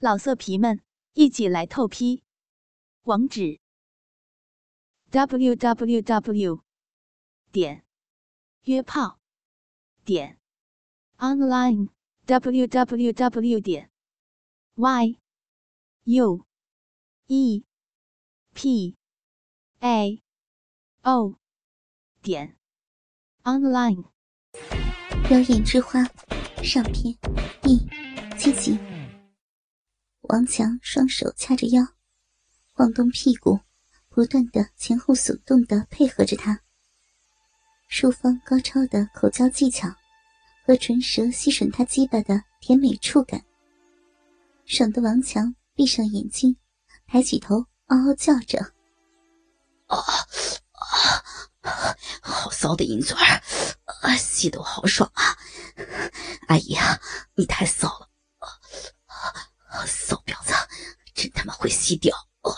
老色皮们，一起来透批！网址：w w w 点约炮点 online w w w 点 y u e p a o 点 online。表演之花上篇第七集。王强双手掐着腰，晃动屁股，不断的前后耸动的配合着他。淑芳高超的口交技巧和唇舌吸吮他鸡巴的甜美触感，爽得王强闭上眼睛，抬起头，嗷嗷叫着：“啊啊！好骚的银嘴儿，啊，吸得我好爽啊！阿姨啊，你太骚了！”骚婊子，真他妈会吸掉！啊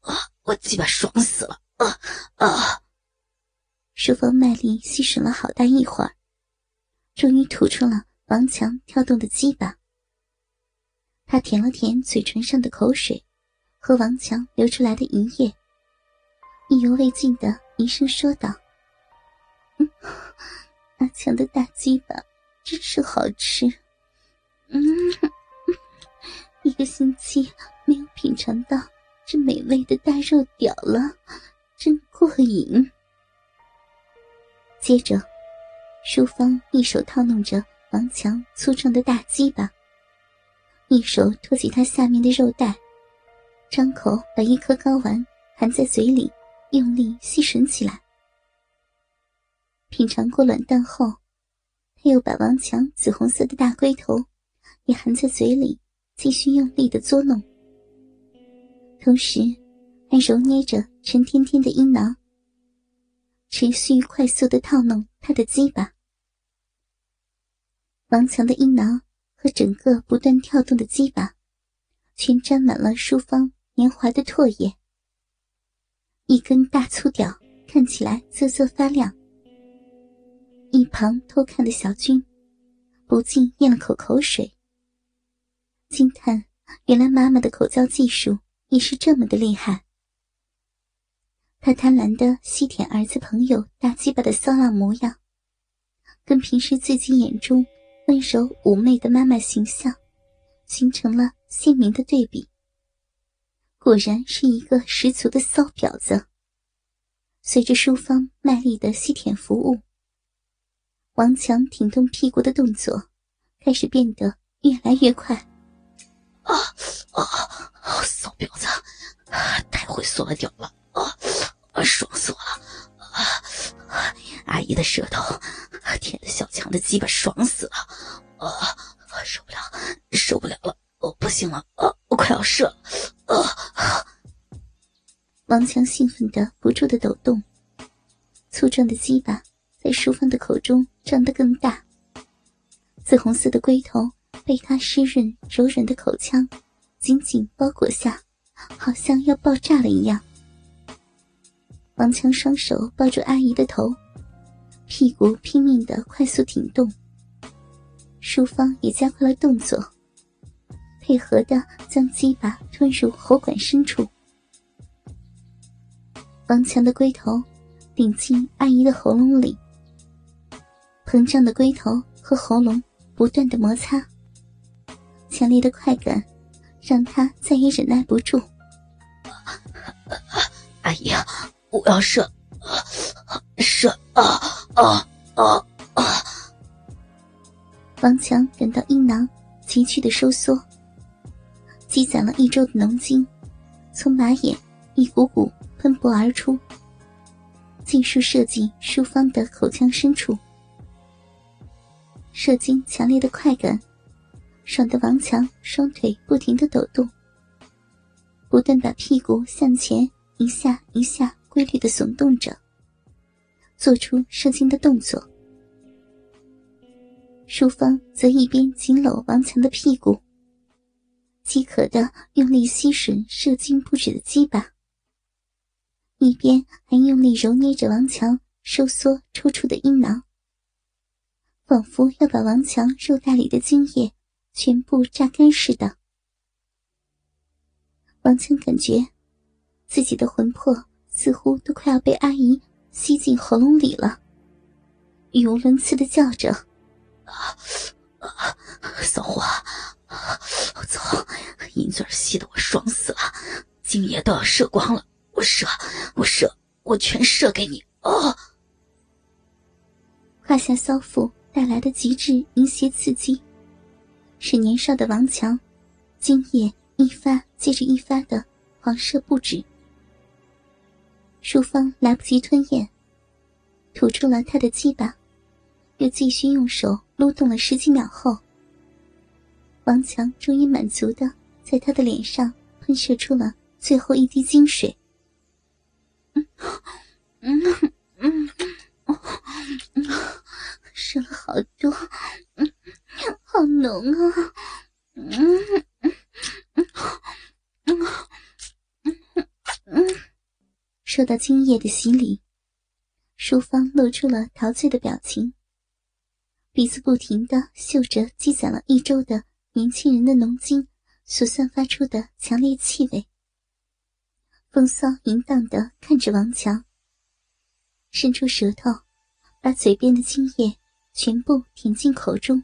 啊！我鸡巴爽死了！啊啊！淑芳卖力吸吮了好大一会儿，终于吐出了王强跳动的鸡巴。他舔了舔嘴唇上的口水和王强流出来的银液，意犹未尽的一声说道：“嗯，阿强的大鸡巴真是好吃。”嗯。一个星期没有品尝到这美味的大肉屌了，真过瘾。接着，淑芳一手套弄着王强粗壮的大鸡巴，一手托起他下面的肉带，张口把一颗睾丸含在嘴里，用力吸吮起来。品尝过卵蛋后，他又把王强紫红色的大龟头也含在嘴里。继续用力的作弄，同时还揉捏着陈天天的阴囊，持续快速的套弄他的鸡巴。王强的阴囊和整个不断跳动的鸡巴，全沾满了淑芳年华的唾液。一根大粗屌看起来瑟瑟发亮。一旁偷看的小军，不禁咽了口口水。惊叹，原来妈妈的口交技术也是这么的厉害。他贪婪的吸舔儿子朋友大鸡巴的骚浪模样，跟平时自己眼中温柔妩媚的妈妈形象，形成了鲜明的对比。果然是一个十足的骚婊子。随着淑芳卖力的吸舔服务，王强挺动屁股的动作开始变得越来越快。啊啊！骚婊子，太会缩了屌了啊！爽死我了！啊！阿姨的舌头舔的小强的鸡巴爽死了！啊！受不了，受不了了！我，不行了！啊，我快要射了！啊！王强兴奋的不住的抖动，粗壮的鸡巴在淑芳的口中张得更大，紫红色的龟头。被他湿润柔软的口腔紧紧包裹下，好像要爆炸了一样。王强双手抱住阿姨的头，屁股拼命的快速挺动。淑芳也加快了动作，配合的将鸡巴吞入喉管深处。王强的龟头顶进阿姨的喉咙里，膨胀的龟头和喉咙不断的摩擦。强烈的快感让他再也忍耐不住。阿姨，我要射，射啊啊啊啊！王强感到阴囊急剧的收缩，积攒了一周的浓精从马眼一股股喷薄而出，尽数射进淑芳的口腔深处。射精强烈的快感。爽的王强双腿不停的抖动，不断把屁股向前一下一下规律的耸动着，做出射精的动作。淑芳则一边紧搂王强的屁股，饥渴的用力吸吮射精不止的鸡巴，一边还用力揉捏着王强收缩抽搐的阴囊，仿佛要把王强肉袋里的精液。全部榨干似的。王强感觉自己的魂魄似乎都快要被阿姨吸进喉咙里了，语无伦次的叫着：“啊啊，骚货，走，银嘴吸得我爽死了，精液都要射光了，我射，我射，我全射给你！”哦，胯下骚妇带来的极致淫邪刺激，使年少的王强今夜。一发接着一发的狂射不止，淑芳来不及吞咽，吐出了他的鸡巴，又继续用手撸动了十几秒后，王强终于满足的在他的脸上喷射出了最后一滴精水。嗯嗯嗯嗯，射了好多，嗯，好浓啊，嗯。受到精液的洗礼，淑芳露出了陶醉的表情，鼻子不停的嗅着积攒了一周的年轻人的浓精所散发出的强烈气味，风骚淫荡的看着王强，伸出舌头，把嘴边的精液全部舔进口中。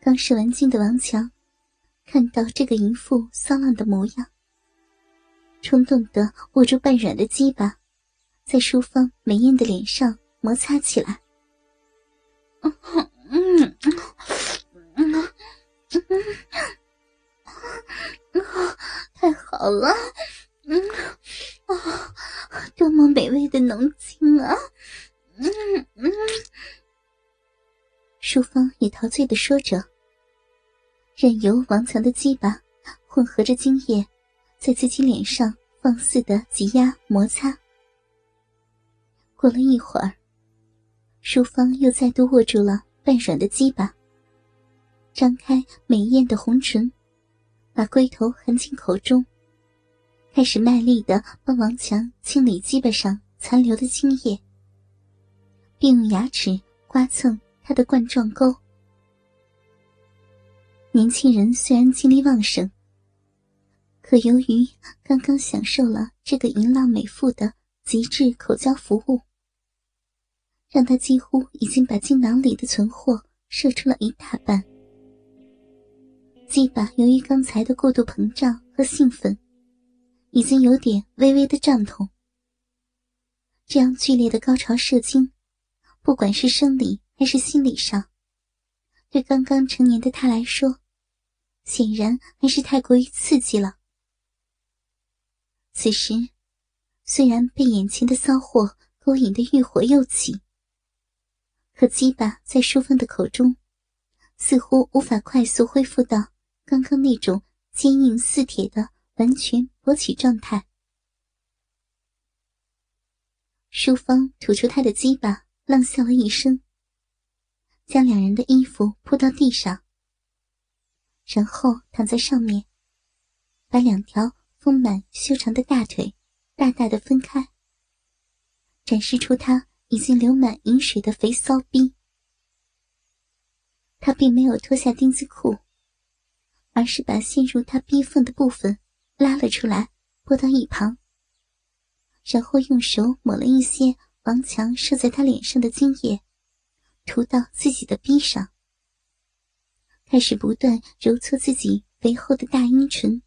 刚射完精的王强，看到这个淫妇骚浪的模样。冲动的握住半软的鸡巴，在淑芳美艳的脸上摩擦起来。嗯嗯嗯嗯，太好了，嗯啊，多么美味的浓精啊！嗯嗯，淑芳也陶醉的说着，任由王强的鸡巴混合着精液。在自己脸上放肆的挤压摩擦。过了一会儿，淑芳又再度握住了半软的鸡巴，张开美艳的红唇，把龟头含进口中，开始卖力的帮王强清理鸡巴上残留的精液，并用牙齿刮蹭他的冠状沟。年轻人虽然精力旺盛。可由于刚刚享受了这个淫浪美妇的极致口交服务，让他几乎已经把精囊里的存货射出了一大半。鸡巴由于刚才的过度膨胀和兴奋，已经有点微微的胀痛。这样剧烈的高潮射精，不管是生理还是心理上，对刚刚成年的他来说，显然还是太过于刺激了。此时，虽然被眼前的骚货勾引的欲火又起，可鸡巴在淑芳的口中，似乎无法快速恢复到刚刚那种坚硬似铁的完全勃起状态。淑芳吐出她的鸡巴，冷笑了一声，将两人的衣服铺到地上，然后躺在上面，把两条。丰满修长的大腿，大大的分开，展示出他已经流满饮水的肥骚逼。他并没有脱下丁字裤，而是把陷入他逼缝的部分拉了出来，拨到一旁，然后用手抹了一些王强射在他脸上的精液，涂到自己的逼上，开始不断揉搓自己肥厚的大阴唇。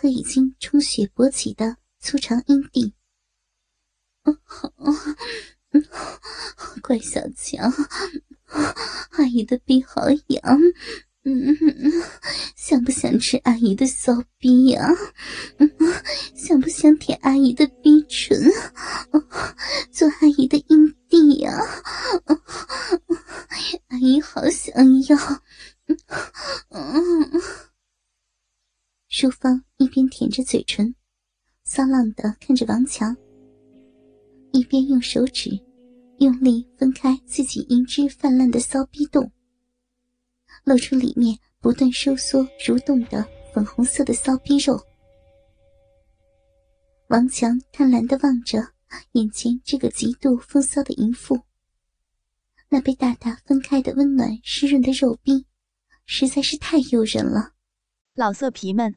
和已经充血勃起的粗长阴蒂，乖小强，阿姨的逼好痒，嗯，想不想吃阿姨的骚逼呀？想不想舔阿姨的逼唇，做阿姨的阴蒂呀？阿姨好想要，嗯。淑芳一边舔着嘴唇，骚浪的看着王强，一边用手指用力分开自己银汁泛滥的骚逼洞，露出里面不断收缩蠕动的粉红色的骚逼肉。王强贪婪的望着眼前这个极度风骚的淫妇，那被大大分开的温暖湿润的肉逼，实在是太诱人了。老色皮们。